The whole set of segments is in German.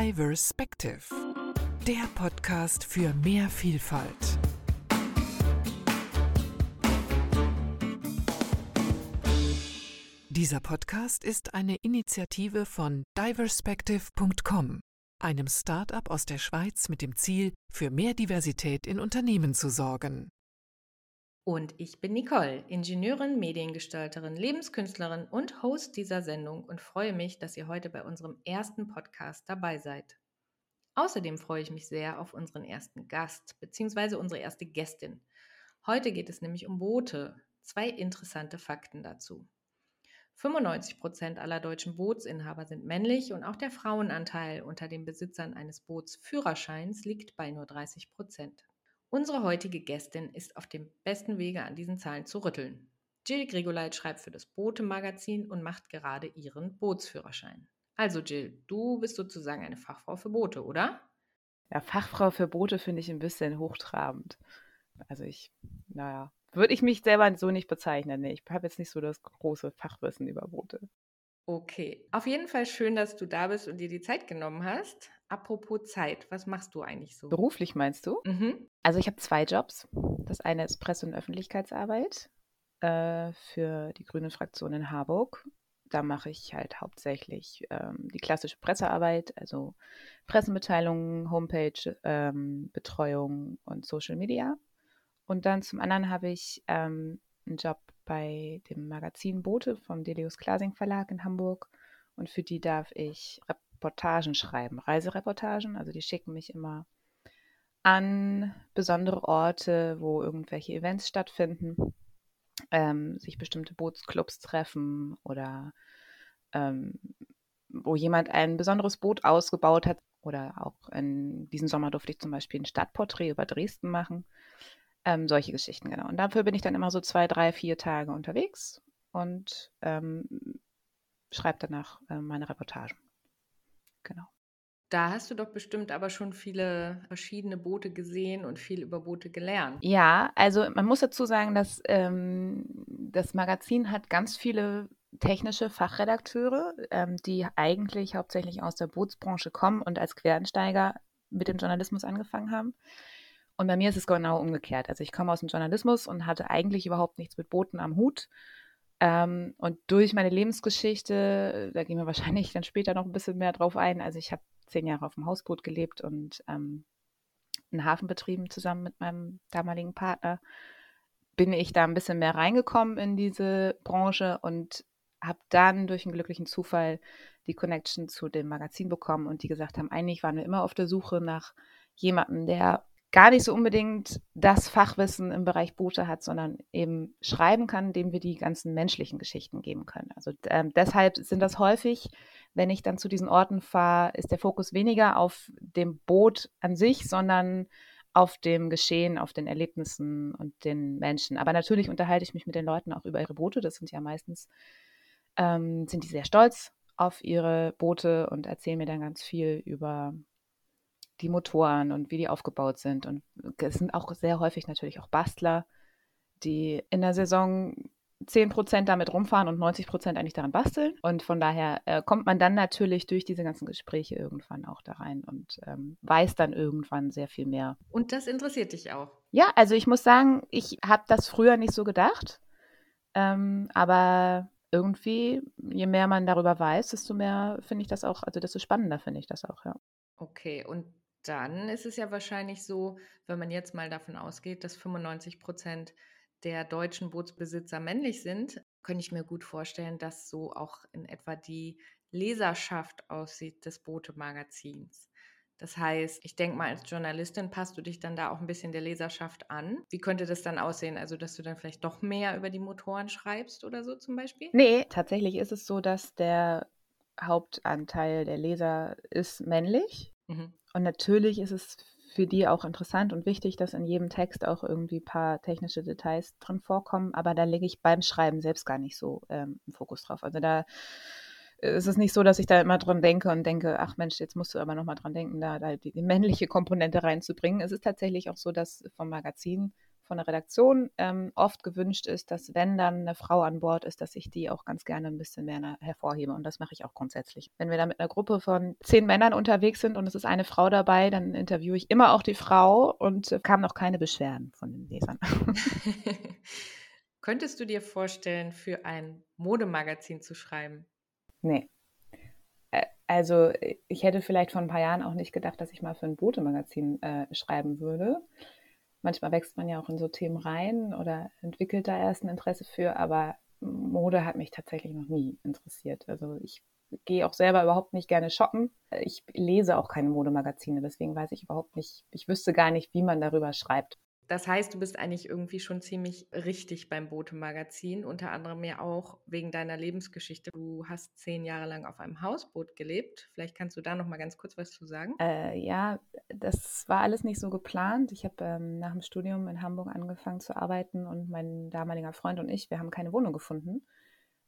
Diverspective, der Podcast für mehr Vielfalt. Dieser Podcast ist eine Initiative von diverspective.com, einem Start-up aus der Schweiz mit dem Ziel, für mehr Diversität in Unternehmen zu sorgen. Und ich bin Nicole, Ingenieurin, Mediengestalterin, Lebenskünstlerin und Host dieser Sendung und freue mich, dass ihr heute bei unserem ersten Podcast dabei seid. Außerdem freue ich mich sehr auf unseren ersten Gast bzw. unsere erste Gästin. Heute geht es nämlich um Boote. Zwei interessante Fakten dazu. 95 Prozent aller deutschen Bootsinhaber sind männlich und auch der Frauenanteil unter den Besitzern eines Bootsführerscheins liegt bei nur 30 Prozent. Unsere heutige Gästin ist auf dem besten Wege, an diesen Zahlen zu rütteln. Jill Grigoleit schreibt für das Boote-Magazin und macht gerade ihren Bootsführerschein. Also Jill, du bist sozusagen eine Fachfrau für Boote, oder? Ja, Fachfrau für Boote finde ich ein bisschen hochtrabend. Also ich, naja, würde ich mich selber so nicht bezeichnen. Nee, ich habe jetzt nicht so das große Fachwissen über Boote. Okay, auf jeden Fall schön, dass du da bist und dir die Zeit genommen hast. Apropos Zeit, was machst du eigentlich so? Beruflich meinst du? Mhm. Also ich habe zwei Jobs. Das eine ist Presse- und Öffentlichkeitsarbeit äh, für die Grüne Fraktion in Harburg. Da mache ich halt hauptsächlich ähm, die klassische Pressearbeit, also Pressemitteilungen, Homepage, ähm, Betreuung und Social Media. Und dann zum anderen habe ich ähm, einen Job bei dem Magazin Boote vom Delius Klasing Verlag in Hamburg und für die darf ich Reportagen schreiben, Reisereportagen. Also die schicken mich immer an besondere Orte, wo irgendwelche Events stattfinden, ähm, sich bestimmte Bootsclubs treffen oder ähm, wo jemand ein besonderes Boot ausgebaut hat. Oder auch in diesem Sommer durfte ich zum Beispiel ein Stadtporträt über Dresden machen. Ähm, solche Geschichten, genau. Und dafür bin ich dann immer so zwei, drei, vier Tage unterwegs und ähm, schreibe danach äh, meine Reportagen. Genau. Da hast du doch bestimmt aber schon viele verschiedene Boote gesehen und viel über Boote gelernt. Ja, also man muss dazu sagen, dass ähm, das Magazin hat ganz viele technische Fachredakteure, ähm, die eigentlich hauptsächlich aus der Bootsbranche kommen und als Quereinsteiger mit dem Journalismus angefangen haben. Und bei mir ist es genau umgekehrt. Also ich komme aus dem Journalismus und hatte eigentlich überhaupt nichts mit Booten am Hut. Ähm, und durch meine Lebensgeschichte, da gehen wir wahrscheinlich dann später noch ein bisschen mehr drauf ein. Also ich habe zehn Jahre auf dem Hausboot gelebt und ähm, einen Hafen betrieben zusammen mit meinem damaligen Partner. Bin ich da ein bisschen mehr reingekommen in diese Branche und habe dann durch einen glücklichen Zufall die Connection zu dem Magazin bekommen und die gesagt haben, eigentlich waren wir immer auf der Suche nach jemandem, der gar nicht so unbedingt das Fachwissen im Bereich Boote hat, sondern eben schreiben kann, dem wir die ganzen menschlichen Geschichten geben können. Also ähm, deshalb sind das häufig, wenn ich dann zu diesen Orten fahre, ist der Fokus weniger auf dem Boot an sich, sondern auf dem Geschehen, auf den Erlebnissen und den Menschen. Aber natürlich unterhalte ich mich mit den Leuten auch über ihre Boote. Das sind ja meistens, ähm, sind die sehr stolz auf ihre Boote und erzählen mir dann ganz viel über die Motoren und wie die aufgebaut sind. Und es sind auch sehr häufig natürlich auch Bastler, die in der Saison 10% damit rumfahren und 90% eigentlich daran basteln. Und von daher äh, kommt man dann natürlich durch diese ganzen Gespräche irgendwann auch da rein und ähm, weiß dann irgendwann sehr viel mehr. Und das interessiert dich auch? Ja, also ich muss sagen, ich habe das früher nicht so gedacht. Ähm, aber irgendwie, je mehr man darüber weiß, desto mehr finde ich das auch, also desto spannender finde ich das auch, ja. Okay, und dann ist es ja wahrscheinlich so, wenn man jetzt mal davon ausgeht, dass 95 Prozent der deutschen Bootsbesitzer männlich sind, könnte ich mir gut vorstellen, dass so auch in etwa die Leserschaft aussieht des Boote-Magazins. Das heißt, ich denke mal, als Journalistin passt du dich dann da auch ein bisschen der Leserschaft an. Wie könnte das dann aussehen? Also, dass du dann vielleicht doch mehr über die Motoren schreibst oder so zum Beispiel? Nee, tatsächlich ist es so, dass der Hauptanteil der Leser ist männlich. Mhm. Und natürlich ist es für die auch interessant und wichtig, dass in jedem Text auch irgendwie ein paar technische Details drin vorkommen, aber da lege ich beim Schreiben selbst gar nicht so ähm, einen Fokus drauf. Also da ist es nicht so, dass ich da immer dran denke und denke, ach Mensch, jetzt musst du aber nochmal dran denken, da, da die, die, männliche Komponente reinzubringen. Es ist tatsächlich auch so, dass vom Magazin von der Redaktion ähm, oft gewünscht ist, dass wenn dann eine Frau an Bord ist, dass ich die auch ganz gerne ein bisschen mehr hervorhebe. Und das mache ich auch grundsätzlich. Wenn wir da mit einer Gruppe von zehn Männern unterwegs sind und es ist eine Frau dabei, dann interviewe ich immer auch die Frau und äh, kamen noch keine Beschwerden von den Lesern. Könntest du dir vorstellen, für ein Modemagazin zu schreiben? Nee. Also ich hätte vielleicht vor ein paar Jahren auch nicht gedacht, dass ich mal für ein Boote-Magazin äh, schreiben würde. Manchmal wächst man ja auch in so Themen rein oder entwickelt da erst ein Interesse für, aber Mode hat mich tatsächlich noch nie interessiert. Also ich gehe auch selber überhaupt nicht gerne shoppen. Ich lese auch keine Modemagazine, deswegen weiß ich überhaupt nicht, ich wüsste gar nicht, wie man darüber schreibt. Das heißt, du bist eigentlich irgendwie schon ziemlich richtig beim Bote-Magazin, unter anderem ja auch wegen deiner Lebensgeschichte. Du hast zehn Jahre lang auf einem Hausboot gelebt. Vielleicht kannst du da noch mal ganz kurz was zu sagen. Äh, ja, das war alles nicht so geplant. Ich habe ähm, nach dem Studium in Hamburg angefangen zu arbeiten und mein damaliger Freund und ich, wir haben keine Wohnung gefunden,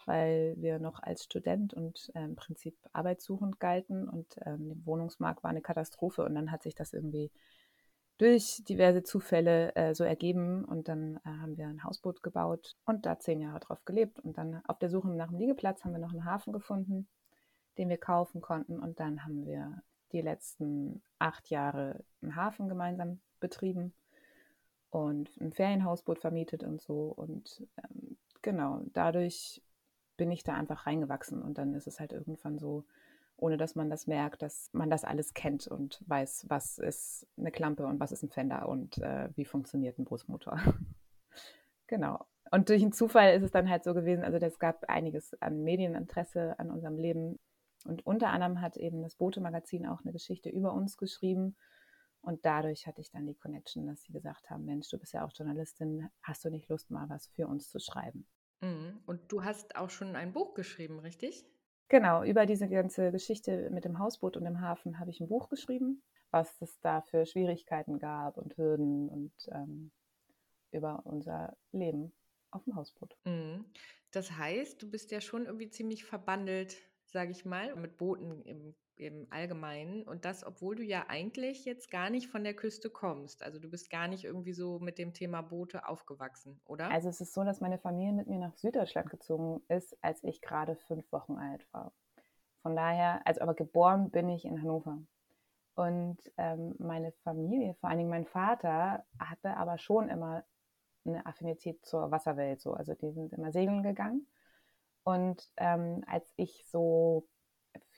weil wir noch als Student und äh, im Prinzip arbeitssuchend galten und ähm, der Wohnungsmarkt war eine Katastrophe und dann hat sich das irgendwie durch diverse Zufälle äh, so ergeben. Und dann äh, haben wir ein Hausboot gebaut und da zehn Jahre drauf gelebt. Und dann auf der Suche nach einem Liegeplatz haben wir noch einen Hafen gefunden, den wir kaufen konnten. Und dann haben wir die letzten acht Jahre einen Hafen gemeinsam betrieben und ein Ferienhausboot vermietet und so. Und ähm, genau, dadurch bin ich da einfach reingewachsen. Und dann ist es halt irgendwann so, ohne dass man das merkt, dass man das alles kennt und weiß, was ist eine Klampe und was ist ein Fender und äh, wie funktioniert ein Brustmotor. genau. Und durch einen Zufall ist es dann halt so gewesen, also es gab einiges an Medieninteresse an unserem Leben. Und unter anderem hat eben das Bote-Magazin auch eine Geschichte über uns geschrieben. Und dadurch hatte ich dann die Connection, dass sie gesagt haben, Mensch, du bist ja auch Journalistin, hast du nicht Lust, mal was für uns zu schreiben? Mhm. Und du hast auch schon ein Buch geschrieben, richtig? Genau, über diese ganze Geschichte mit dem Hausboot und dem Hafen habe ich ein Buch geschrieben, was es da für Schwierigkeiten gab und Hürden und ähm, über unser Leben auf dem Hausboot. Mhm. Das heißt, du bist ja schon irgendwie ziemlich verbandelt, sage ich mal, mit Booten im im Allgemeinen. Und das, obwohl du ja eigentlich jetzt gar nicht von der Küste kommst. Also du bist gar nicht irgendwie so mit dem Thema Boote aufgewachsen, oder? Also es ist so, dass meine Familie mit mir nach Süddeutschland gezogen ist, als ich gerade fünf Wochen alt war. Von daher, also aber geboren bin ich in Hannover. Und ähm, meine Familie, vor allen Dingen mein Vater, hatte aber schon immer eine Affinität zur Wasserwelt. So. Also die sind immer segeln gegangen. Und ähm, als ich so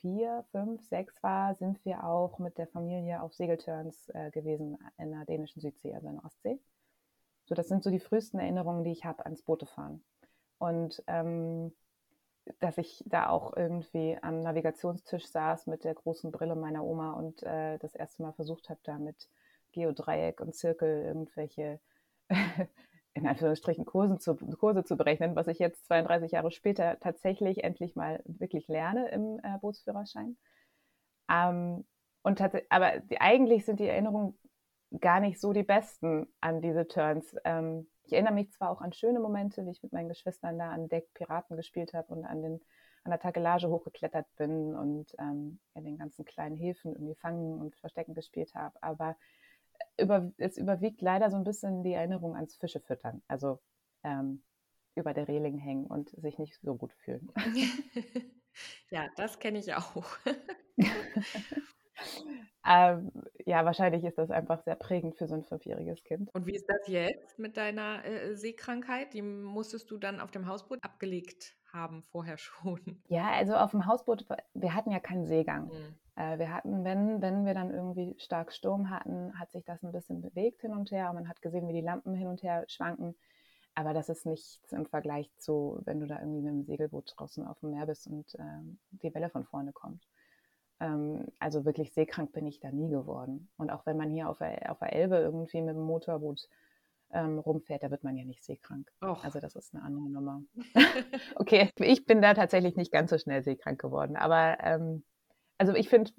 vier, fünf, sechs war, sind wir auch mit der Familie auf Segelturns äh, gewesen in der dänischen Südsee, also in der Ostsee. So, das sind so die frühesten Erinnerungen, die ich habe ans Bootefahren. Und ähm, dass ich da auch irgendwie am Navigationstisch saß mit der großen Brille meiner Oma und äh, das erste Mal versucht habe, da mit Geodreieck und Zirkel irgendwelche in Anführungsstrichen Kursen zu, Kurse zu berechnen, was ich jetzt 32 Jahre später tatsächlich endlich mal wirklich lerne im äh, Bootsführerschein. Ähm, und aber die, eigentlich sind die Erinnerungen gar nicht so die besten an diese Turns. Ähm, ich erinnere mich zwar auch an schöne Momente, wie ich mit meinen Geschwistern da an Deck Piraten gespielt habe und an, den, an der Takelage hochgeklettert bin und ähm, in den ganzen kleinen Häfen irgendwie fangen und verstecken gespielt habe, aber über, es überwiegt leider so ein bisschen die Erinnerung ans Fische füttern. Also ähm, über der Reling hängen und sich nicht so gut fühlen. ja, das kenne ich auch. ähm, ja, wahrscheinlich ist das einfach sehr prägend für so ein fünfjähriges Kind. Und wie ist das jetzt mit deiner äh, Seekrankheit? Die musstest du dann auf dem Hausboot abgelegt haben vorher schon. Ja, also auf dem Hausboot, wir hatten ja keinen Seegang. Mhm. Äh, wir hatten, wenn, wenn wir dann irgendwie stark Sturm hatten, hat sich das ein bisschen bewegt hin und her. Man hat gesehen, wie die Lampen hin und her schwanken. Aber das ist nichts im Vergleich zu, wenn du da irgendwie mit dem Segelboot draußen auf dem Meer bist und ähm, die Welle von vorne kommt. Ähm, also wirklich seekrank bin ich da nie geworden. Und auch wenn man hier auf der, auf der Elbe irgendwie mit dem Motorboot ähm, rumfährt, da wird man ja nicht seekrank. Och. Also das ist eine andere Nummer. okay, ich bin da tatsächlich nicht ganz so schnell seekrank geworden. Aber ähm, also ich finde,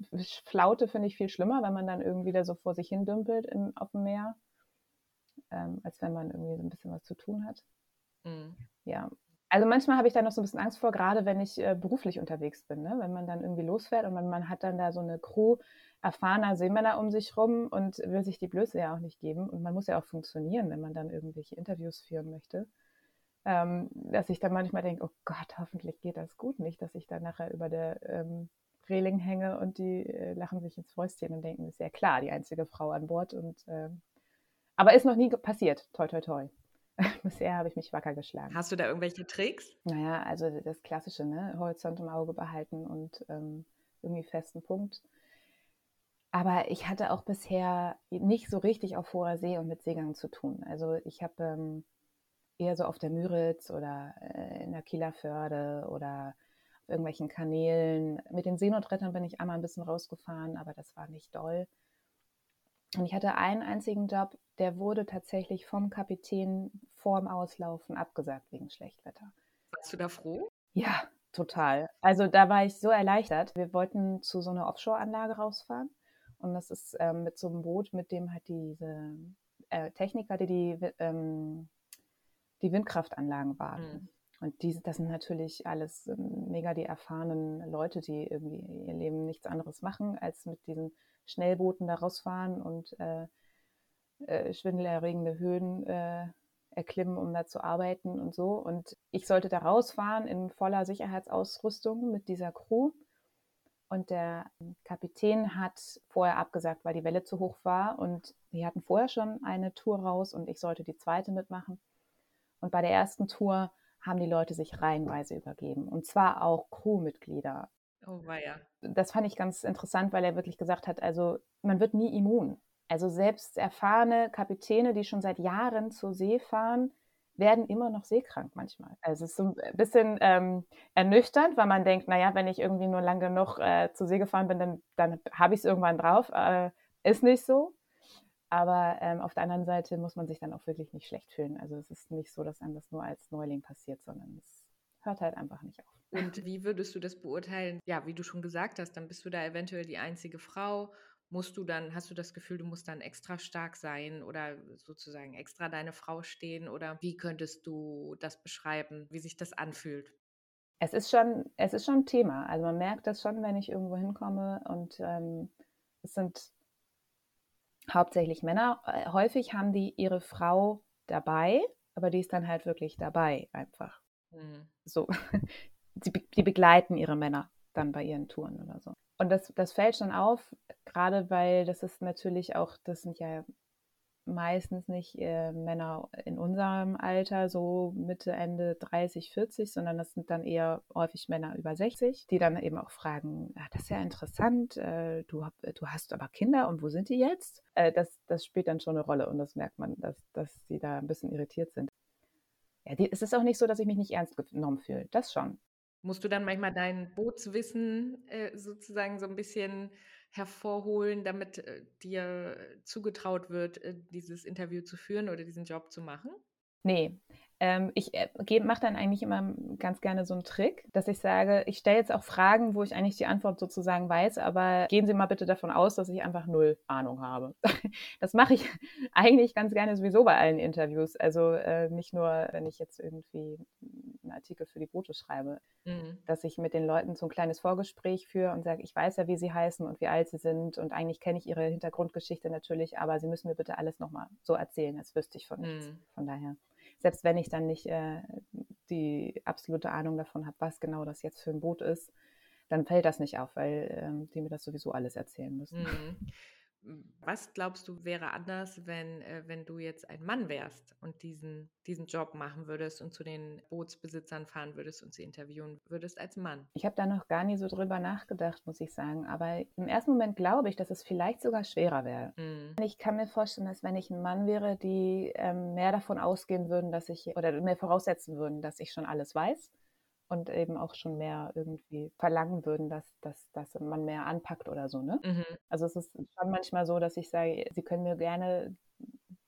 Flaute finde ich viel schlimmer, wenn man dann irgendwie da so vor sich hin dümpelt im, auf dem Meer, ähm, als wenn man irgendwie so ein bisschen was zu tun hat. Mhm. Ja, Also manchmal habe ich da noch so ein bisschen Angst vor, gerade wenn ich äh, beruflich unterwegs bin, ne? wenn man dann irgendwie losfährt und man, man hat dann da so eine Crew erfahrener Seemänner um sich rum und will sich die Blöße ja auch nicht geben. Und man muss ja auch funktionieren, wenn man dann irgendwelche Interviews führen möchte. Ähm, dass ich dann manchmal denke, oh Gott, hoffentlich geht das gut, nicht, dass ich dann nachher über der ähm, Reling hänge und die äh, lachen sich ins Fäustchen und denken, ist ja klar, die einzige Frau an Bord. Und, ähm, aber ist noch nie passiert, toi toi toi. Bisher habe ich mich wacker geschlagen. Hast du da irgendwelche Tricks? Naja, also das Klassische, ne? Horizont im Auge behalten und ähm, irgendwie festen Punkt. Aber ich hatte auch bisher nicht so richtig auf hoher See und mit Seegang zu tun. Also ich habe ähm, eher so auf der Müritz oder äh, in der Kieler Förde oder auf irgendwelchen Kanälen. Mit den Seenotrettern bin ich einmal ein bisschen rausgefahren, aber das war nicht doll. Und ich hatte einen einzigen Job, der wurde tatsächlich vom Kapitän vorm Auslaufen abgesagt wegen Schlechtwetter. Warst du da froh? Ja, total. Also da war ich so erleichtert. Wir wollten zu so einer Offshore-Anlage rausfahren. Und das ist ähm, mit so einem Boot, mit dem halt diese äh, Techniker, die die, ähm, die Windkraftanlagen warten. Mhm. Und diese, das sind natürlich alles ähm, mega die erfahrenen Leute, die irgendwie ihr Leben nichts anderes machen, als mit diesen Schnellbooten da rausfahren und äh, äh, schwindelerregende Höhen äh, erklimmen, um da zu arbeiten und so. Und ich sollte da rausfahren in voller Sicherheitsausrüstung mit dieser Crew. Und der Kapitän hat vorher abgesagt, weil die Welle zu hoch war. Und die hatten vorher schon eine Tour raus und ich sollte die zweite mitmachen. Und bei der ersten Tour haben die Leute sich reihenweise übergeben. Und zwar auch Crewmitglieder. Oh, weia. Das fand ich ganz interessant, weil er wirklich gesagt hat, also man wird nie immun. Also selbst erfahrene Kapitäne, die schon seit Jahren zur See fahren, werden immer noch seekrank manchmal. Also es ist so ein bisschen ähm, ernüchternd, weil man denkt, naja, wenn ich irgendwie nur lang genug äh, zur See gefahren bin, dann, dann habe ich es irgendwann drauf. Äh, ist nicht so. Aber ähm, auf der anderen Seite muss man sich dann auch wirklich nicht schlecht fühlen. Also es ist nicht so, dass einem das nur als Neuling passiert, sondern es hört halt einfach nicht auf. Und wie würdest du das beurteilen? Ja, wie du schon gesagt hast, dann bist du da eventuell die einzige Frau. Musst du dann, hast du das Gefühl, du musst dann extra stark sein oder sozusagen extra deine Frau stehen? Oder wie könntest du das beschreiben, wie sich das anfühlt? Es ist schon, es ist schon ein Thema. Also man merkt das schon, wenn ich irgendwo hinkomme und ähm, es sind hauptsächlich Männer. Äh, häufig haben die ihre Frau dabei, aber die ist dann halt wirklich dabei einfach. Mhm. So, die, die begleiten ihre Männer dann bei ihren Touren oder so. Und das, das fällt schon auf, gerade weil das ist natürlich auch, das sind ja meistens nicht äh, Männer in unserem Alter, so Mitte, Ende 30, 40, sondern das sind dann eher häufig Männer über 60, die dann eben auch fragen, ah, das ist ja interessant, äh, du, du hast aber Kinder und wo sind die jetzt? Äh, das, das spielt dann schon eine Rolle und das merkt man, dass, dass die da ein bisschen irritiert sind. Ja, die, es ist auch nicht so, dass ich mich nicht ernst genommen fühle, das schon. Musst du dann manchmal dein Bootswissen äh, sozusagen so ein bisschen hervorholen, damit äh, dir zugetraut wird, äh, dieses Interview zu führen oder diesen Job zu machen? Nee, ähm, ich äh, mache dann eigentlich immer ganz gerne so einen Trick, dass ich sage, ich stelle jetzt auch Fragen, wo ich eigentlich die Antwort sozusagen weiß, aber gehen Sie mal bitte davon aus, dass ich einfach null Ahnung habe. das mache ich eigentlich ganz gerne sowieso bei allen Interviews. Also äh, nicht nur, wenn ich jetzt irgendwie einen Artikel für die Brote schreibe, mhm. dass ich mit den Leuten so ein kleines Vorgespräch führe und sage, ich weiß ja, wie sie heißen und wie alt sie sind und eigentlich kenne ich ihre Hintergrundgeschichte natürlich, aber Sie müssen mir bitte alles nochmal so erzählen, als wüsste ich von nichts. Mhm. Von daher selbst wenn ich dann nicht äh, die absolute Ahnung davon habe, was genau das jetzt für ein Boot ist, dann fällt das nicht auf, weil ähm, die mir das sowieso alles erzählen müssen. Mhm. Was glaubst du wäre anders, wenn, äh, wenn du jetzt ein Mann wärst und diesen, diesen Job machen würdest und zu den Bootsbesitzern fahren würdest und sie interviewen würdest als Mann? Ich habe da noch gar nie so drüber nachgedacht, muss ich sagen. Aber im ersten Moment glaube ich, dass es vielleicht sogar schwerer wäre. Mhm. Ich kann mir vorstellen, dass wenn ich ein Mann wäre, die ähm, mehr davon ausgehen würden, dass ich oder mehr voraussetzen würden, dass ich schon alles weiß und eben auch schon mehr irgendwie verlangen würden, dass, dass, dass man mehr anpackt oder so. Ne? Mhm. Also es ist schon manchmal so, dass ich sage, Sie können mir gerne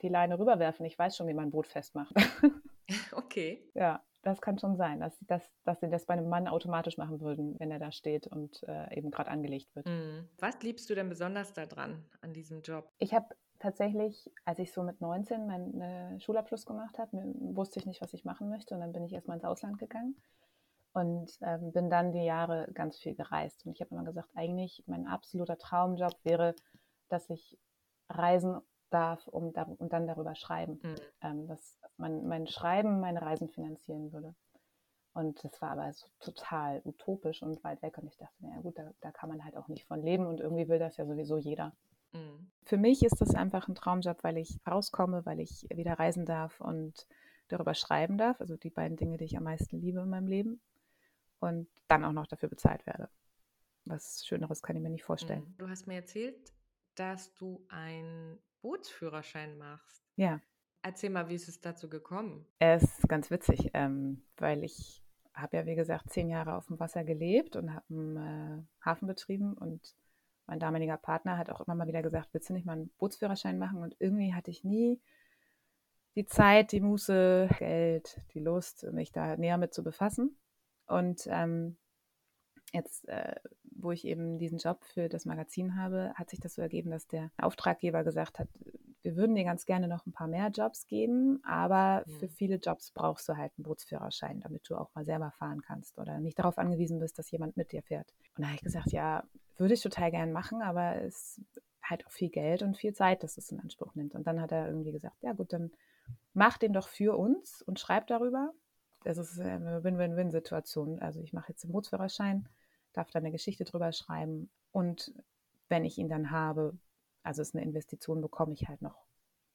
die Leine rüberwerfen. Ich weiß schon, wie man ein Boot festmacht. okay. Ja, das kann schon sein, dass, dass, dass sie das bei einem Mann automatisch machen würden, wenn er da steht und äh, eben gerade angelegt wird. Mhm. Was liebst du denn besonders daran, an diesem Job? Ich habe tatsächlich, als ich so mit 19 meinen Schulabschluss gemacht habe, wusste ich nicht, was ich machen möchte. Und dann bin ich erstmal ins Ausland gegangen und ähm, bin dann die Jahre ganz viel gereist. Und ich habe immer gesagt, eigentlich mein absoluter Traumjob wäre, dass ich reisen darf um, und dann darüber schreiben. Mhm. Ähm, dass man mein Schreiben meine Reisen finanzieren würde. Und das war aber so total utopisch und weit weg. Und ich dachte, naja gut, da, da kann man halt auch nicht von leben und irgendwie will das ja sowieso jeder. Mhm. Für mich ist das einfach ein Traumjob, weil ich rauskomme, weil ich wieder reisen darf und darüber schreiben darf. Also die beiden Dinge, die ich am meisten liebe in meinem Leben. Und dann auch noch dafür bezahlt werde. Was Schöneres kann ich mir nicht vorstellen. Mhm. Du hast mir erzählt, dass du einen Bootsführerschein machst. Ja. Erzähl mal, wie ist es dazu gekommen? Es ist ganz witzig, ähm, weil ich habe ja, wie gesagt, zehn Jahre auf dem Wasser gelebt und habe einen äh, Hafen betrieben und mein damaliger Partner hat auch immer mal wieder gesagt, willst du nicht mal einen Bootsführerschein machen? Und irgendwie hatte ich nie die Zeit, die Muße, Geld, die Lust, mich da näher mit zu befassen. Und ähm, jetzt, äh, wo ich eben diesen Job für das Magazin habe, hat sich das so ergeben, dass der Auftraggeber gesagt hat, wir würden dir ganz gerne noch ein paar mehr Jobs geben, aber ja. für viele Jobs brauchst du halt einen Bootsführerschein, damit du auch mal selber fahren kannst oder nicht darauf angewiesen bist, dass jemand mit dir fährt. Und da habe ich gesagt, ja, würde ich total gern machen, aber es ist halt auch viel Geld und viel Zeit, dass es in Anspruch nimmt. Und dann hat er irgendwie gesagt, ja gut, dann mach den doch für uns und schreib darüber. Das ist eine Win-Win-Win-Situation. Also ich mache jetzt den Bootsführerschein, darf da eine Geschichte drüber schreiben und wenn ich ihn dann habe, also es ist eine Investition, bekomme ich halt noch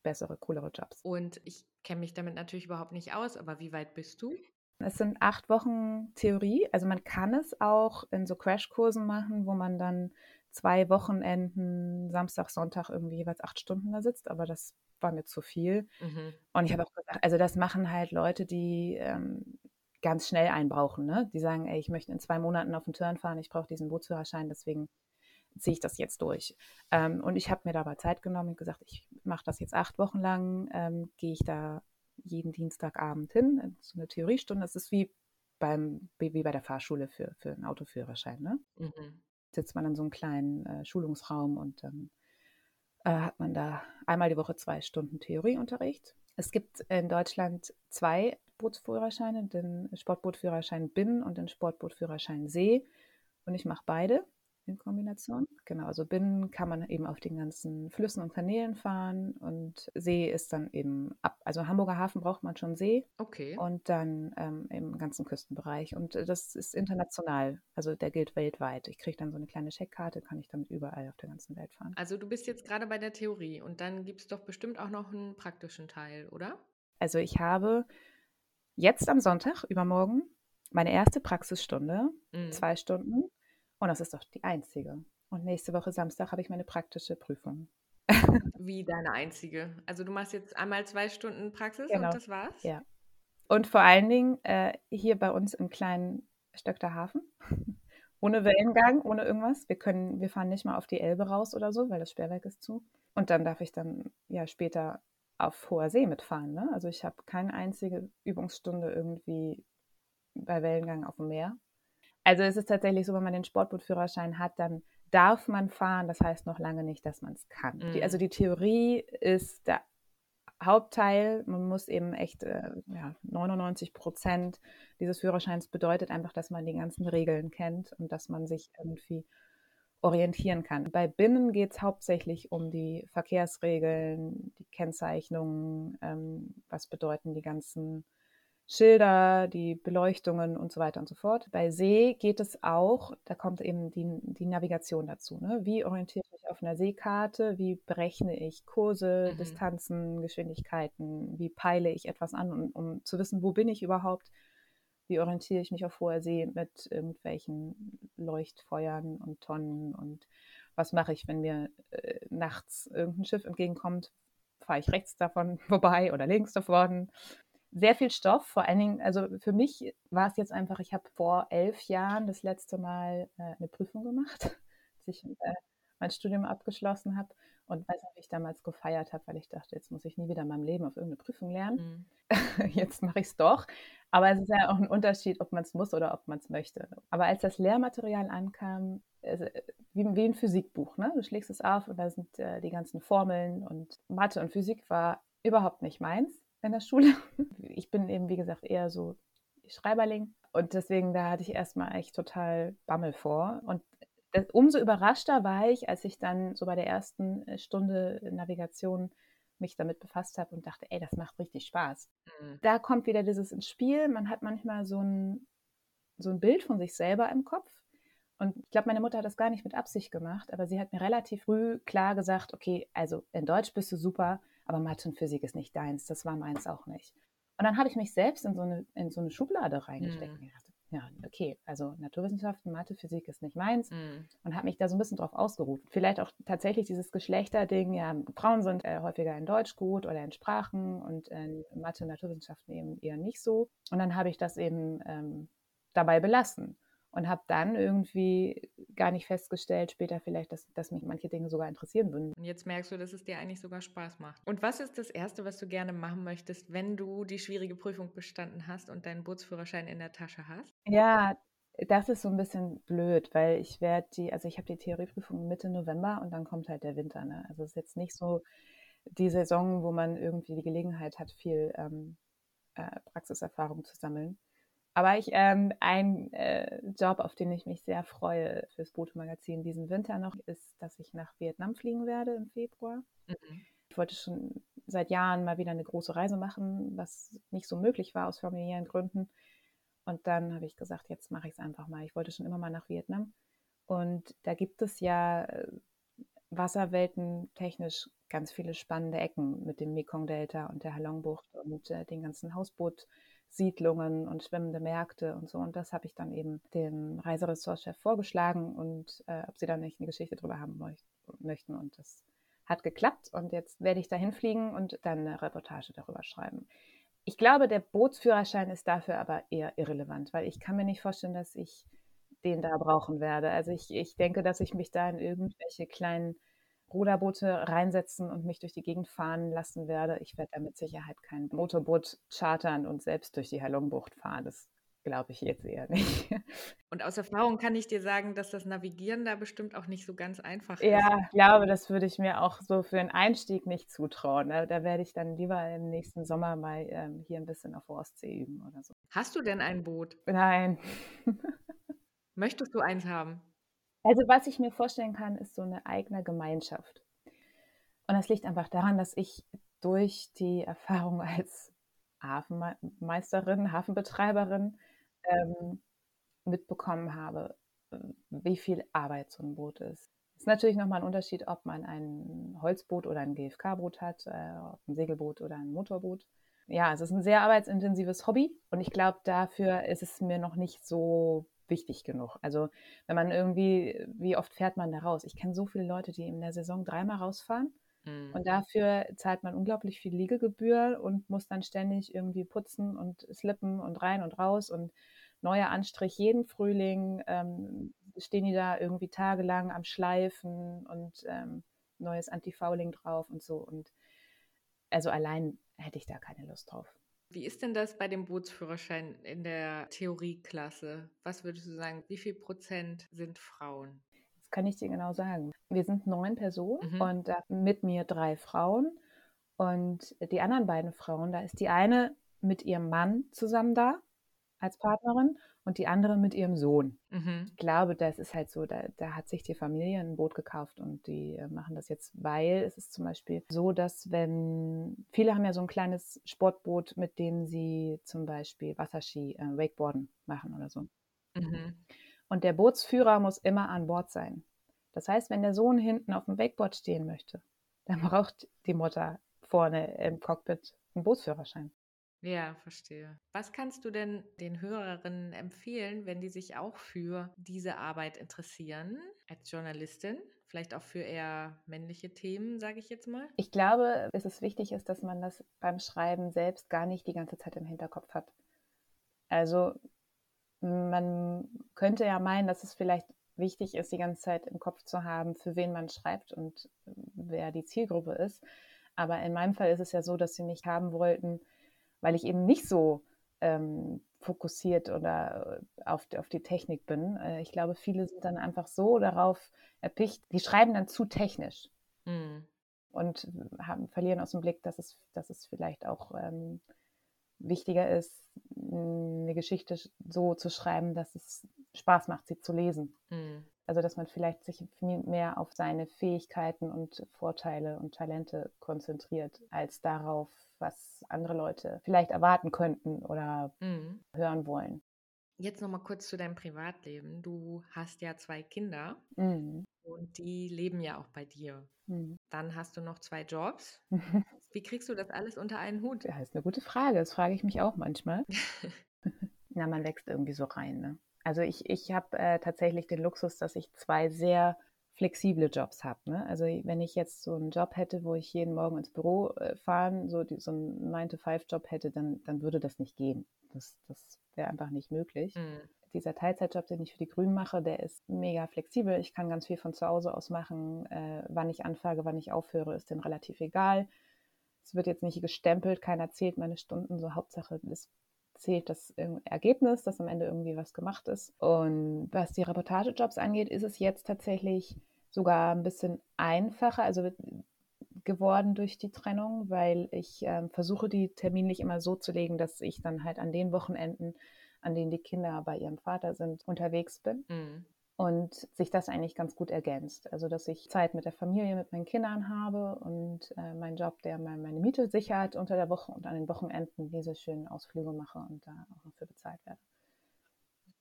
bessere, coolere Jobs. Und ich kenne mich damit natürlich überhaupt nicht aus, aber wie weit bist du? Es sind acht Wochen Theorie. Also man kann es auch in so Crashkursen machen, wo man dann zwei Wochenenden, Samstag, Sonntag irgendwie jeweils acht Stunden da sitzt, aber das war mir zu viel. Mhm. Und ich habe auch gesagt, also das machen halt Leute, die ähm, ganz schnell einbrauchen. Ne? Die sagen, ey, ich möchte in zwei Monaten auf den Turn fahren, ich brauche diesen Bootsführerschein, deswegen ziehe ich das jetzt durch. Ähm, und ich habe mir dabei Zeit genommen und gesagt, ich mache das jetzt acht Wochen lang, ähm, gehe ich da jeden Dienstagabend hin, so eine Theoriestunde. Das ist wie beim wie bei der Fahrschule für, für einen Autoführerschein. Ne? Mhm. Sitzt man in so einem kleinen äh, Schulungsraum und dann äh, hat man da einmal die Woche zwei Stunden Theorieunterricht. Es gibt in Deutschland zwei Bootsführerscheine, den Sportbootführerschein Binnen und den Sportbootführerschein See. Und ich mache beide in Kombination. Genau, also binnen kann man eben auf den ganzen Flüssen und Kanälen fahren und See ist dann eben ab. Also Hamburger Hafen braucht man schon See. Okay. Und dann ähm, im ganzen Küstenbereich. Und das ist international, also der gilt weltweit. Ich kriege dann so eine kleine Checkkarte, kann ich damit überall auf der ganzen Welt fahren. Also du bist jetzt gerade bei der Theorie und dann gibt es doch bestimmt auch noch einen praktischen Teil, oder? Also ich habe jetzt am Sonntag, übermorgen, meine erste Praxisstunde, mhm. zwei Stunden und das ist doch die einzige. Und nächste Woche Samstag habe ich meine praktische Prüfung. Wie deine einzige? Also du machst jetzt einmal zwei Stunden Praxis genau. und das war's? Ja. Und vor allen Dingen äh, hier bei uns im kleinen Stöckter Hafen. ohne Wellengang, ohne irgendwas. Wir können, wir fahren nicht mal auf die Elbe raus oder so, weil das Sperrwerk ist zu. Und dann darf ich dann ja später auf hoher See mitfahren. Ne? Also ich habe keine einzige Übungsstunde irgendwie bei Wellengang auf dem Meer. Also es ist tatsächlich so, wenn man den Sportbootführerschein hat, dann darf man fahren. Das heißt noch lange nicht, dass man es kann. Mhm. Die, also die Theorie ist der Hauptteil. Man muss eben echt äh, ja, 99 Prozent dieses Führerscheins bedeutet einfach, dass man die ganzen Regeln kennt und dass man sich irgendwie orientieren kann. Bei Binnen geht es hauptsächlich um die Verkehrsregeln, die Kennzeichnungen, ähm, was bedeuten die ganzen Schilder, die Beleuchtungen und so weiter und so fort. Bei See geht es auch, da kommt eben die, die Navigation dazu. Ne? Wie orientiere ich mich auf einer Seekarte? Wie berechne ich Kurse, mhm. Distanzen, Geschwindigkeiten? Wie peile ich etwas an, um, um, zu wissen, wo bin ich überhaupt? Wie orientiere ich mich auf hoher See mit irgendwelchen Leuchtfeuern und Tonnen? Und was mache ich, wenn mir äh, nachts irgendein Schiff entgegenkommt? Fahre ich rechts davon vorbei oder links davon? Sehr viel Stoff. Vor allen Dingen, also für mich war es jetzt einfach, ich habe vor elf Jahren das letzte Mal äh, eine Prüfung gemacht, als ich äh, mein Studium abgeschlossen habe. Und weiß noch, wie ich damals gefeiert habe, weil ich dachte, jetzt muss ich nie wieder in meinem Leben auf irgendeine Prüfung lernen. Mhm. jetzt mache ich es doch. Aber es ist ja auch ein Unterschied, ob man es muss oder ob man es möchte. Aber als das Lehrmaterial ankam, also, wie, wie ein Physikbuch, ne? du schlägst es auf und da sind äh, die ganzen Formeln und Mathe und Physik war überhaupt nicht meins in der Schule. Ich bin eben, wie gesagt, eher so Schreiberling. Und deswegen, da hatte ich erstmal echt total Bammel vor. Und das, umso überraschter war ich, als ich dann so bei der ersten äh, Stunde Navigation mich damit befasst habe und dachte, ey, das macht richtig Spaß. Mhm. Da kommt wieder dieses ins Spiel. Man hat manchmal so ein, so ein Bild von sich selber im Kopf. Und ich glaube, meine Mutter hat das gar nicht mit Absicht gemacht, aber sie hat mir relativ früh klar gesagt, okay, also in Deutsch bist du super, aber Mathe und Physik ist nicht deins. Das war meins auch nicht. Und dann habe ich mich selbst in so eine, in so eine Schublade reingesteckt. Mhm. Ja, okay, also Naturwissenschaften, Mathe, Physik ist nicht meins mhm. und habe mich da so ein bisschen drauf ausgeruht. Vielleicht auch tatsächlich dieses Geschlechterding, ja, Frauen sind äh, häufiger in Deutsch gut oder in Sprachen und in Mathe, Naturwissenschaften eben eher nicht so. Und dann habe ich das eben ähm, dabei belassen und habe dann irgendwie gar nicht festgestellt, später vielleicht, dass, dass mich manche Dinge sogar interessieren würden. Und jetzt merkst du, dass es dir eigentlich sogar Spaß macht. Und was ist das Erste, was du gerne machen möchtest, wenn du die schwierige Prüfung bestanden hast und deinen Bootsführerschein in der Tasche hast? Ja, das ist so ein bisschen blöd, weil ich werde die, also ich habe die Theorieprüfung Mitte November und dann kommt halt der Winter. Ne? Also es ist jetzt nicht so die Saison, wo man irgendwie die Gelegenheit hat, viel ähm, äh, Praxiserfahrung zu sammeln. Aber ich, ähm, ein äh, Job, auf den ich mich sehr freue fürs Boto-Magazin diesen Winter noch, ist, dass ich nach Vietnam fliegen werde im Februar. Mhm. Ich wollte schon seit Jahren mal wieder eine große Reise machen, was nicht so möglich war aus familiären Gründen. Und dann habe ich gesagt, jetzt mache ich es einfach mal. Ich wollte schon immer mal nach Vietnam. Und da gibt es ja äh, Wasserwelten technisch ganz viele spannende Ecken mit dem Mekong-Delta und der Halong-Bucht und äh, den ganzen Hausboot- Siedlungen und schwimmende Märkte und so. Und das habe ich dann eben dem Reiseressortchef vorgeschlagen und äh, ob sie da nicht eine Geschichte drüber haben möchten. Und das hat geklappt. Und jetzt werde ich dahin fliegen und dann eine Reportage darüber schreiben. Ich glaube, der Bootsführerschein ist dafür aber eher irrelevant, weil ich kann mir nicht vorstellen, dass ich den da brauchen werde. Also ich, ich denke, dass ich mich da in irgendwelche kleinen Ruderboote reinsetzen und mich durch die Gegend fahren lassen werde. Ich werde da mit Sicherheit kein Motorboot chartern und selbst durch die Halongbucht fahren. Das glaube ich jetzt eher nicht. Und aus Erfahrung kann ich dir sagen, dass das Navigieren da bestimmt auch nicht so ganz einfach ist. Ja, ich glaube, das würde ich mir auch so für den Einstieg nicht zutrauen. Da, da werde ich dann lieber im nächsten Sommer mal ähm, hier ein bisschen auf Ostsee üben oder so. Hast du denn ein Boot? Nein. Möchtest du eins haben? Also was ich mir vorstellen kann, ist so eine eigene Gemeinschaft. Und das liegt einfach daran, dass ich durch die Erfahrung als Hafenmeisterin, Hafenbetreiberin ähm, mitbekommen habe, wie viel Arbeit so ein Boot ist. Es ist natürlich nochmal ein Unterschied, ob man ein Holzboot oder ein GFK-Boot hat, äh, ob ein Segelboot oder ein Motorboot. Ja, es ist ein sehr arbeitsintensives Hobby und ich glaube, dafür ist es mir noch nicht so wichtig genug. Also wenn man irgendwie, wie oft fährt man da raus? Ich kenne so viele Leute, die in der Saison dreimal rausfahren. Mhm. Und dafür zahlt man unglaublich viel Liegegebühr und muss dann ständig irgendwie putzen und slippen und rein und raus und neuer Anstrich jeden Frühling. Ähm, stehen die da irgendwie tagelang am Schleifen und ähm, neues Antifouling drauf und so. Und also allein hätte ich da keine Lust drauf. Wie ist denn das bei dem Bootsführerschein in der Theorieklasse? Was würdest du sagen, wie viel Prozent sind Frauen? Das kann ich dir genau sagen. Wir sind neun Personen mhm. und mit mir drei Frauen. Und die anderen beiden Frauen, da ist die eine mit ihrem Mann zusammen da als Partnerin und die andere mit ihrem Sohn. Mhm. Ich glaube, das ist halt so, da, da, hat sich die Familie ein Boot gekauft und die äh, machen das jetzt, weil es ist zum Beispiel so, dass wenn, viele haben ja so ein kleines Sportboot, mit dem sie zum Beispiel Wasserski, äh, Wakeboarden machen oder so. Mhm. Und der Bootsführer muss immer an Bord sein. Das heißt, wenn der Sohn hinten auf dem Wakeboard stehen möchte, dann braucht die Mutter vorne im Cockpit einen Bootsführerschein. Ja, verstehe. Was kannst du denn den Hörerinnen empfehlen, wenn die sich auch für diese Arbeit interessieren, als Journalistin? Vielleicht auch für eher männliche Themen, sage ich jetzt mal? Ich glaube, es wichtig ist, dass man das beim Schreiben selbst gar nicht die ganze Zeit im Hinterkopf hat. Also man könnte ja meinen, dass es vielleicht wichtig ist, die ganze Zeit im Kopf zu haben, für wen man schreibt und wer die Zielgruppe ist. Aber in meinem Fall ist es ja so, dass sie mich haben wollten, weil ich eben nicht so ähm, fokussiert oder äh, auf, auf die Technik bin. Äh, ich glaube, viele sind dann einfach so darauf erpicht, die schreiben dann zu technisch. Mhm. Und haben, verlieren aus dem Blick, dass es, dass es vielleicht auch ähm, wichtiger ist, eine Geschichte so zu schreiben, dass es Spaß macht, sie zu lesen. Mhm. Also dass man vielleicht sich mehr auf seine Fähigkeiten und Vorteile und Talente konzentriert, als darauf, was andere Leute vielleicht erwarten könnten oder mhm. hören wollen. Jetzt nochmal kurz zu deinem Privatleben. Du hast ja zwei Kinder mhm. und die leben ja auch bei dir. Mhm. Dann hast du noch zwei Jobs. Wie kriegst du das alles unter einen Hut? Ja, ist eine gute Frage. Das frage ich mich auch manchmal. Na, man wächst irgendwie so rein. Ne? Also ich, ich habe äh, tatsächlich den Luxus, dass ich zwei sehr flexible Jobs habe. Ne? Also wenn ich jetzt so einen Job hätte, wo ich jeden Morgen ins Büro äh, fahren, so, die, so einen 9-to-5-Job hätte, dann, dann würde das nicht gehen. Das, das wäre einfach nicht möglich. Mhm. Dieser Teilzeitjob, den ich für die Grünen mache, der ist mega flexibel. Ich kann ganz viel von zu Hause aus machen. Äh, wann ich anfange, wann ich aufhöre, ist denen relativ egal. Es wird jetzt nicht gestempelt, keiner zählt meine Stunden. So Hauptsache, es zählt das Ergebnis, dass am Ende irgendwie was gemacht ist. Und was die Reportagejobs angeht, ist es jetzt tatsächlich sogar ein bisschen einfacher, also geworden durch die Trennung, weil ich äh, versuche, die terminlich immer so zu legen, dass ich dann halt an den Wochenenden, an denen die Kinder bei ihrem Vater sind, unterwegs bin. Mhm und sich das eigentlich ganz gut ergänzt. Also, dass ich Zeit mit der Familie, mit meinen Kindern habe und äh, meinen Job, der meine Miete sichert unter der Woche und an den Wochenenden diese schönen Ausflüge mache und da auch noch für bezahlt werde.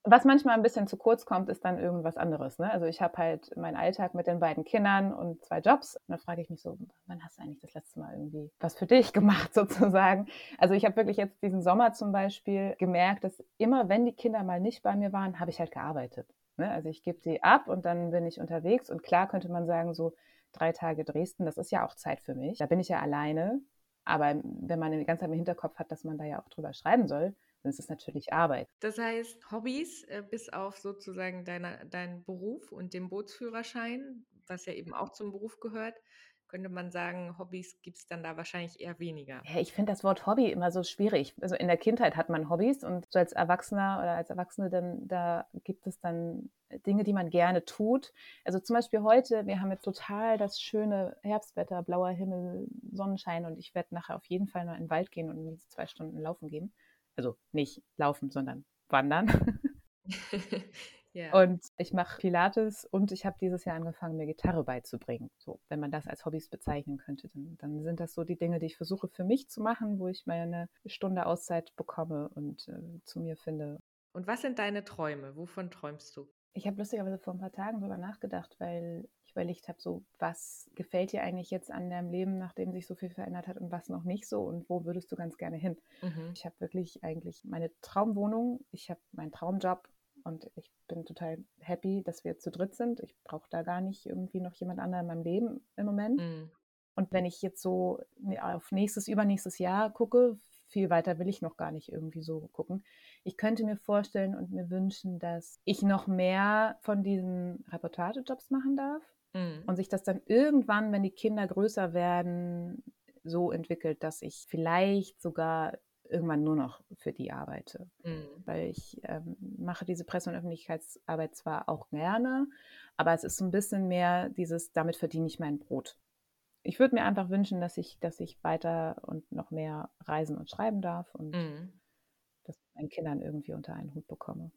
Was manchmal ein bisschen zu kurz kommt, ist dann irgendwas anderes. Ne? Also ich habe halt meinen Alltag mit den beiden Kindern und zwei Jobs. Und da frage ich mich so, wann hast du eigentlich das letzte Mal irgendwie was für dich gemacht sozusagen? Also ich habe wirklich jetzt diesen Sommer zum Beispiel gemerkt, dass immer, wenn die Kinder mal nicht bei mir waren, habe ich halt gearbeitet. Ne? Also ich gebe die ab und dann bin ich unterwegs. Und klar könnte man sagen, so drei Tage Dresden, das ist ja auch Zeit für mich. Da bin ich ja alleine. Aber wenn man die ganze Zeit im Hinterkopf hat, dass man da ja auch drüber schreiben soll, dann ist es natürlich Arbeit. Das heißt, Hobbys äh, bis auf sozusagen deine, deinen Beruf und den Bootsführerschein, was ja eben auch zum Beruf gehört, könnte man sagen, Hobbys gibt es dann da wahrscheinlich eher weniger. Ja, ich finde das Wort Hobby immer so schwierig. Also in der Kindheit hat man Hobbys und so als Erwachsener oder als Erwachsene, dann, da gibt es dann Dinge, die man gerne tut. Also zum Beispiel heute, wir haben jetzt total das schöne Herbstwetter, blauer Himmel, Sonnenschein und ich werde nachher auf jeden Fall noch in den Wald gehen und diese zwei Stunden laufen gehen. Also nicht laufen, sondern wandern. Yeah. Und ich mache Pilates und ich habe dieses Jahr angefangen, mir Gitarre beizubringen. So, wenn man das als Hobbys bezeichnen könnte, dann, dann, sind das so die Dinge, die ich versuche für mich zu machen, wo ich meine Stunde Auszeit bekomme und äh, zu mir finde. Und was sind deine Träume? Wovon träumst du? Ich habe lustigerweise vor ein paar Tagen darüber nachgedacht, weil ich überlegt habe, so was gefällt dir eigentlich jetzt an deinem Leben, nachdem sich so viel verändert hat und was noch nicht so und wo würdest du ganz gerne hin? Mhm. Ich habe wirklich eigentlich meine Traumwohnung, ich habe meinen Traumjob und ich bin total happy, dass wir zu dritt sind. Ich brauche da gar nicht irgendwie noch jemand anderen in meinem Leben im Moment. Mhm. Und wenn ich jetzt so auf nächstes, übernächstes Jahr gucke, viel weiter will ich noch gar nicht irgendwie so gucken. Ich könnte mir vorstellen und mir wünschen, dass ich noch mehr von diesen Reportagejobs machen darf mhm. und sich das dann irgendwann, wenn die Kinder größer werden, so entwickelt, dass ich vielleicht sogar irgendwann nur noch für die arbeite. Mhm. Weil ich ähm, mache diese Presse- und Öffentlichkeitsarbeit zwar auch gerne, aber es ist so ein bisschen mehr dieses, damit verdiene ich mein Brot. Ich würde mir einfach wünschen, dass ich, dass ich weiter und noch mehr reisen und schreiben darf und mhm. das meinen Kindern irgendwie unter einen Hut bekomme.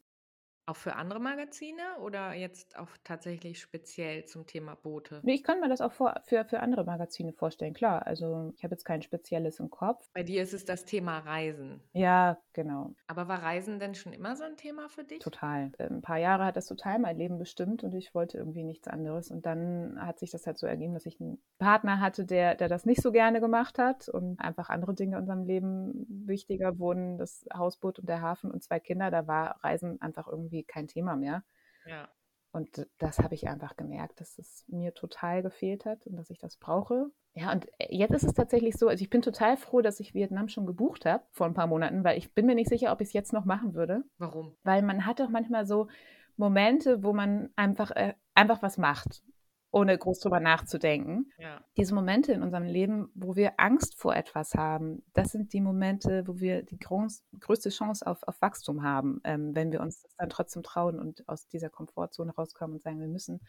Auch für andere Magazine oder jetzt auch tatsächlich speziell zum Thema Boote? Nee, ich kann mir das auch vor, für, für andere Magazine vorstellen, klar. Also ich habe jetzt kein spezielles im Kopf. Bei dir ist es das Thema Reisen. Ja, genau. Aber war Reisen denn schon immer so ein Thema für dich? Total. Ein paar Jahre hat das total mein Leben bestimmt und ich wollte irgendwie nichts anderes. Und dann hat sich das halt so ergeben, dass ich einen Partner hatte, der, der das nicht so gerne gemacht hat und einfach andere Dinge in unserem Leben wichtiger wurden. Das Hausboot und der Hafen und zwei Kinder, da war Reisen einfach irgendwie irgendwie kein Thema mehr. Ja. Und das habe ich einfach gemerkt, dass es mir total gefehlt hat und dass ich das brauche. Ja, und äh, jetzt ist es tatsächlich so, also ich bin total froh, dass ich Vietnam schon gebucht habe vor ein paar Monaten, weil ich bin mir nicht sicher, ob ich es jetzt noch machen würde. Warum? Weil man hat doch manchmal so Momente, wo man einfach, äh, einfach was macht, ohne groß drüber nachzudenken. Ja. Diese Momente in unserem Leben, wo wir Angst vor etwas haben, das sind die Momente, wo wir die groß, größte Chance auf, auf Wachstum haben, ähm, wenn wir uns das dann trotzdem trauen und aus dieser Komfortzone rauskommen und sagen, wir müssen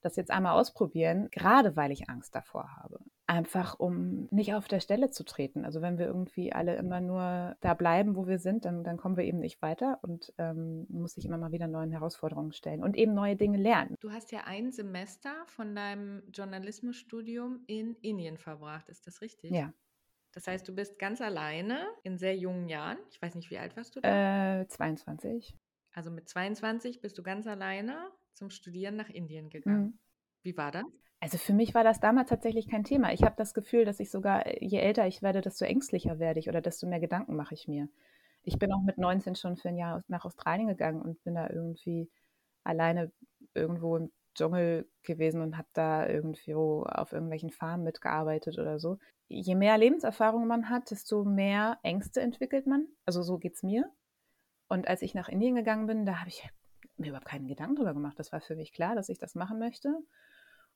das jetzt einmal ausprobieren, gerade weil ich Angst davor habe. Einfach um nicht auf der Stelle zu treten. Also wenn wir irgendwie alle immer nur da bleiben, wo wir sind, dann, dann kommen wir eben nicht weiter und ähm, muss sich immer mal wieder neuen Herausforderungen stellen und eben neue Dinge lernen. Du hast ja ein Semester von deinem Journalismusstudium in Indien verbracht, ist das richtig? Ja. Das heißt, du bist ganz alleine in sehr jungen Jahren. Ich weiß nicht, wie alt warst du da? Äh, 22. Also mit 22 bist du ganz alleine zum Studieren nach Indien gegangen. Mhm. Wie war das? Also für mich war das damals tatsächlich kein Thema. Ich habe das Gefühl, dass ich sogar, äh, je älter ich werde, desto ängstlicher werde ich oder desto mehr Gedanken mache ich mir. Ich bin auch mit 19 schon für ein Jahr nach Australien gegangen und bin da irgendwie alleine irgendwo im Dschungel gewesen und habe da irgendwo auf irgendwelchen Farmen mitgearbeitet oder so. Je mehr Lebenserfahrung man hat, desto mehr Ängste entwickelt man. Also so geht es mir. Und als ich nach Indien gegangen bin, da habe ich mir überhaupt keinen Gedanken drüber gemacht. Das war für mich klar, dass ich das machen möchte.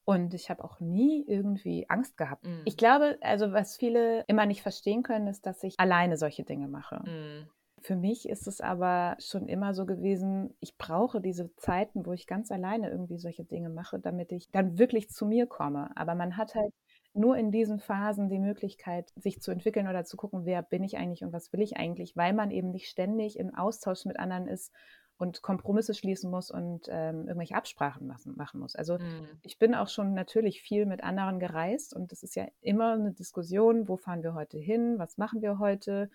Und ich habe auch nie irgendwie Angst gehabt. Mhm. Ich glaube, also was viele immer nicht verstehen können, ist, dass ich alleine solche Dinge mache. Mhm. Für mich ist es aber schon immer so gewesen, ich brauche diese Zeiten, wo ich ganz alleine irgendwie solche Dinge mache, damit ich dann wirklich zu mir komme. Aber man hat halt nur in diesen Phasen die Möglichkeit, sich zu entwickeln oder zu gucken, wer bin ich eigentlich und was will ich eigentlich, weil man eben nicht ständig im Austausch mit anderen ist und Kompromisse schließen muss und ähm, irgendwelche Absprachen machen, machen muss. Also Mhm. ich bin auch schon natürlich viel mit anderen gereist und es ist ja immer eine Diskussion, wo fahren wir heute hin, was machen wir heute,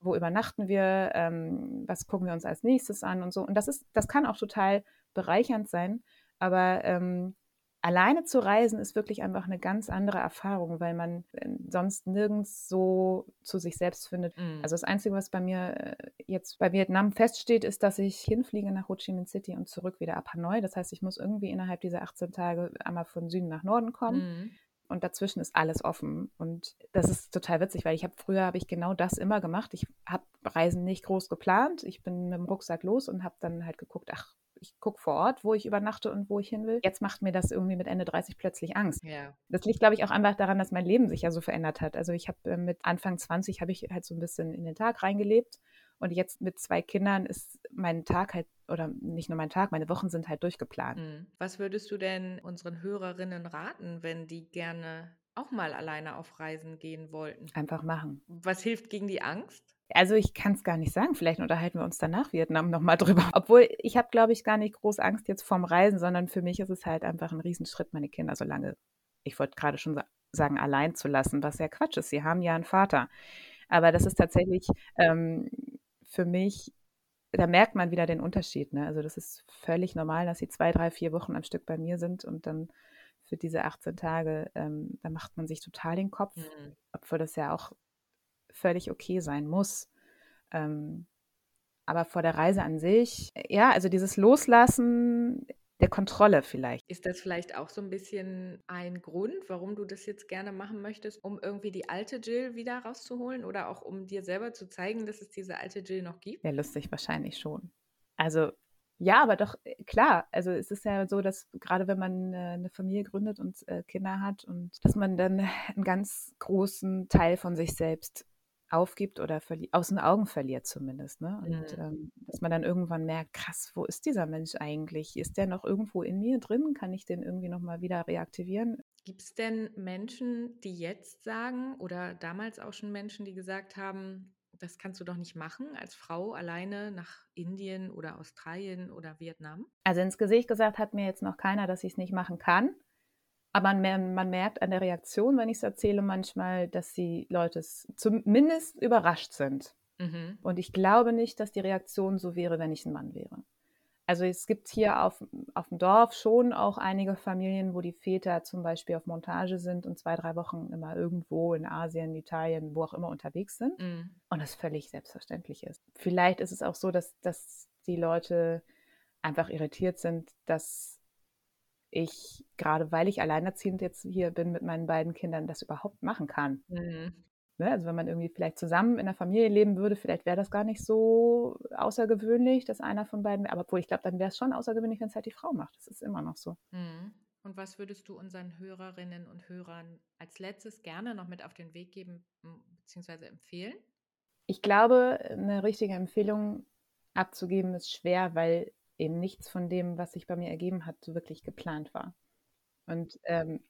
wo übernachten wir, ähm, was gucken wir uns als nächstes an und so. Und das ist, das kann auch total bereichernd sein, aber ähm, alleine zu reisen ist wirklich einfach eine ganz andere Erfahrung, weil man äh, sonst nirgends so zu sich selbst findet. Mhm. Also das Einzige, was bei mir äh, jetzt bei Vietnam feststeht, ist, dass ich hinfliege nach Ho Chi Minh City und zurück wieder ab Hanoi. Das heißt, ich muss irgendwie innerhalb dieser 18 Tage einmal von Süden nach Norden kommen. Mhm. Und dazwischen ist alles offen. Und das ist total witzig, weil ich habe früher habe ich genau das immer gemacht. Ich habe Reisen nicht groß geplant. Ich bin mit dem Rucksack los und habe dann halt geguckt, ach, ich gucke vor Ort, wo ich übernachte und wo ich hin will. Jetzt macht mir das irgendwie mit Ende 30 plötzlich Angst. Ja. Das liegt, glaube ich, auch einfach daran, dass mein Leben sich ja so verändert hat. Also ich habe äh, mit Anfang 20 habe ich halt so ein bisschen in den Tag reingelebt. Und jetzt mit zwei Kindern ist mein Tag halt, oder nicht nur mein Tag, meine Wochen sind halt durchgeplant. Mhm. Was würdest du denn unseren Hörerinnen raten, wenn die gerne auch mal alleine auf Reisen gehen wollten? Einfach machen. Was hilft gegen die Angst? Also ich kann es gar nicht sagen. Vielleicht unterhalten wir uns danach Vietnam nochmal drüber. Obwohl ich habe, glaube ich, gar nicht groß Angst jetzt vorm Reisen, sondern für mich ist es halt einfach ein Riesenschritt, meine Kinder so lange, ich wollte gerade schon sa sagen, allein zu lassen, was ja Quatsch ist. Sie haben ja einen Vater. Aber das ist tatsächlich ähm, für mich, da merkt man wieder den Unterschied. Ne? Also das ist völlig normal, dass sie zwei, drei, vier Wochen am Stück bei mir sind und dann für diese 18 Tage, ähm, da macht man sich total den Kopf, Mhm. obwohl das ja auch völlig okay sein muss. Ähm, aber vor der Reise an sich, ja, also dieses Loslassen der Kontrolle vielleicht. Ist das vielleicht auch so ein bisschen ein Grund, warum du das jetzt gerne machen möchtest, um irgendwie die alte Jill wieder rauszuholen oder auch um dir selber zu zeigen, dass es diese alte Jill noch gibt? Ja, lustig wahrscheinlich schon. Also ja, aber doch äh, klar. Also es ist ja so, dass gerade wenn man äh, eine Familie gründet und äh, Kinder hat und dass man dann einen ganz großen Teil von sich selbst aufgibt oder aus den Augen verliert zumindest. Ne? Und Mhm. ähm, dass man dann irgendwann merkt, krass, wo ist dieser Mensch eigentlich? Ist der noch irgendwo in mir drin? Kann ich den irgendwie nochmal wieder reaktivieren? Gibt es denn Menschen, die jetzt sagen oder damals auch schon Menschen, die gesagt haben, das kannst du doch nicht machen als Frau alleine nach Indien oder Australien oder Vietnam? Also ins Gesicht gesagt hat mir jetzt noch keiner, dass ich es nicht machen kann. Aber man, man merkt an der Reaktion, wenn ich es erzähle, manchmal, dass die Leute zumindest überrascht sind. Mhm. Und ich glaube nicht, dass die Reaktion so wäre, wenn ich ein Mann wäre. Also es gibt hier auf, auf dem Dorf schon auch einige Familien, wo die Väter zum Beispiel auf Montage sind und zwei, drei Wochen immer irgendwo in Asien, Italien, wo auch immer unterwegs sind Mhm. und das völlig selbstverständlich ist. Vielleicht ist es auch so, dass, dass die Leute einfach irritiert sind, dass ich, gerade weil ich alleinerziehend jetzt hier bin mit meinen beiden Kindern, das überhaupt machen kann. Mhm. Ne? Also wenn man irgendwie vielleicht zusammen in der Familie leben würde, vielleicht wäre das gar nicht so außergewöhnlich, dass einer von beiden, aber obwohl ich glaube, dann wäre es schon außergewöhnlich, wenn es halt die Frau macht. Das ist immer noch so. Mhm. Und was würdest du unseren Hörerinnen und Hörern als letztes gerne noch mit auf den Weg geben bzw. empfehlen? Ich glaube, eine richtige Empfehlung abzugeben ist schwer, weil eben nichts von dem, was sich bei mir ergeben hat, so wirklich geplant war. Und ähm,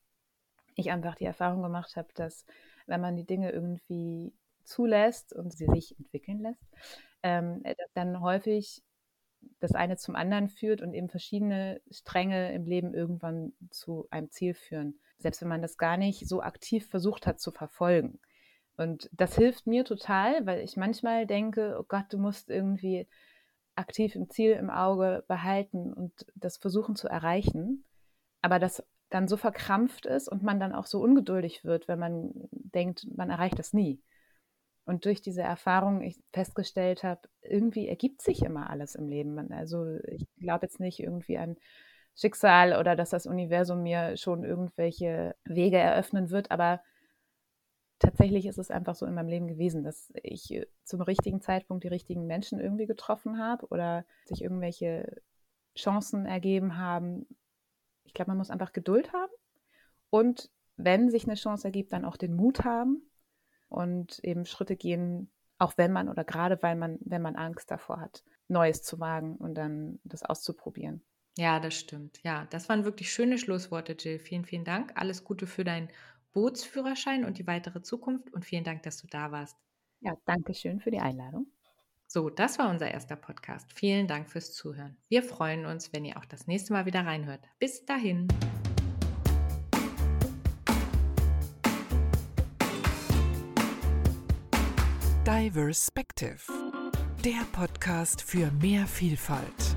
ich einfach die Erfahrung gemacht habe, dass wenn man die Dinge irgendwie zulässt und sie sich entwickeln lässt, ähm, äh, dann häufig das eine zum anderen führt und eben verschiedene Stränge im Leben irgendwann zu einem Ziel führen, selbst wenn man das gar nicht so aktiv versucht hat zu verfolgen. Und das hilft mir total, weil ich manchmal denke, oh Gott, du musst irgendwie aktiv im Ziel im Auge behalten und das versuchen zu erreichen. Aber das dann so verkrampft ist und man dann auch so ungeduldig wird, wenn man denkt, man erreicht das nie. Und durch diese Erfahrung ich festgestellt habe, irgendwie ergibt sich immer alles im Leben. Also ich glaube jetzt nicht irgendwie an Schicksal oder dass das Universum mir schon irgendwelche Wege eröffnen wird, aber tatsächlich ist es einfach so in meinem Leben gewesen, dass ich zum richtigen Zeitpunkt die richtigen Menschen irgendwie getroffen habe oder sich irgendwelche Chancen ergeben haben, ich glaube, man muss einfach Geduld haben und wenn sich eine Chance ergibt, dann auch den Mut haben und eben Schritte gehen, auch wenn man oder gerade weil man, wenn man Angst davor hat, Neues zu wagen und dann das auszuprobieren. Ja, das stimmt. Ja, das waren wirklich schöne Schlussworte, Jill. Vielen, vielen Dank. Alles Gute für deinen Bootsführerschein und die weitere Zukunft und vielen Dank, dass du da warst. Ja, danke schön für die Einladung. So, das war unser erster Podcast. Vielen Dank fürs Zuhören. Wir freuen uns, wenn ihr auch das nächste Mal wieder reinhört. Bis dahin. Diverspective, der Podcast für mehr Vielfalt.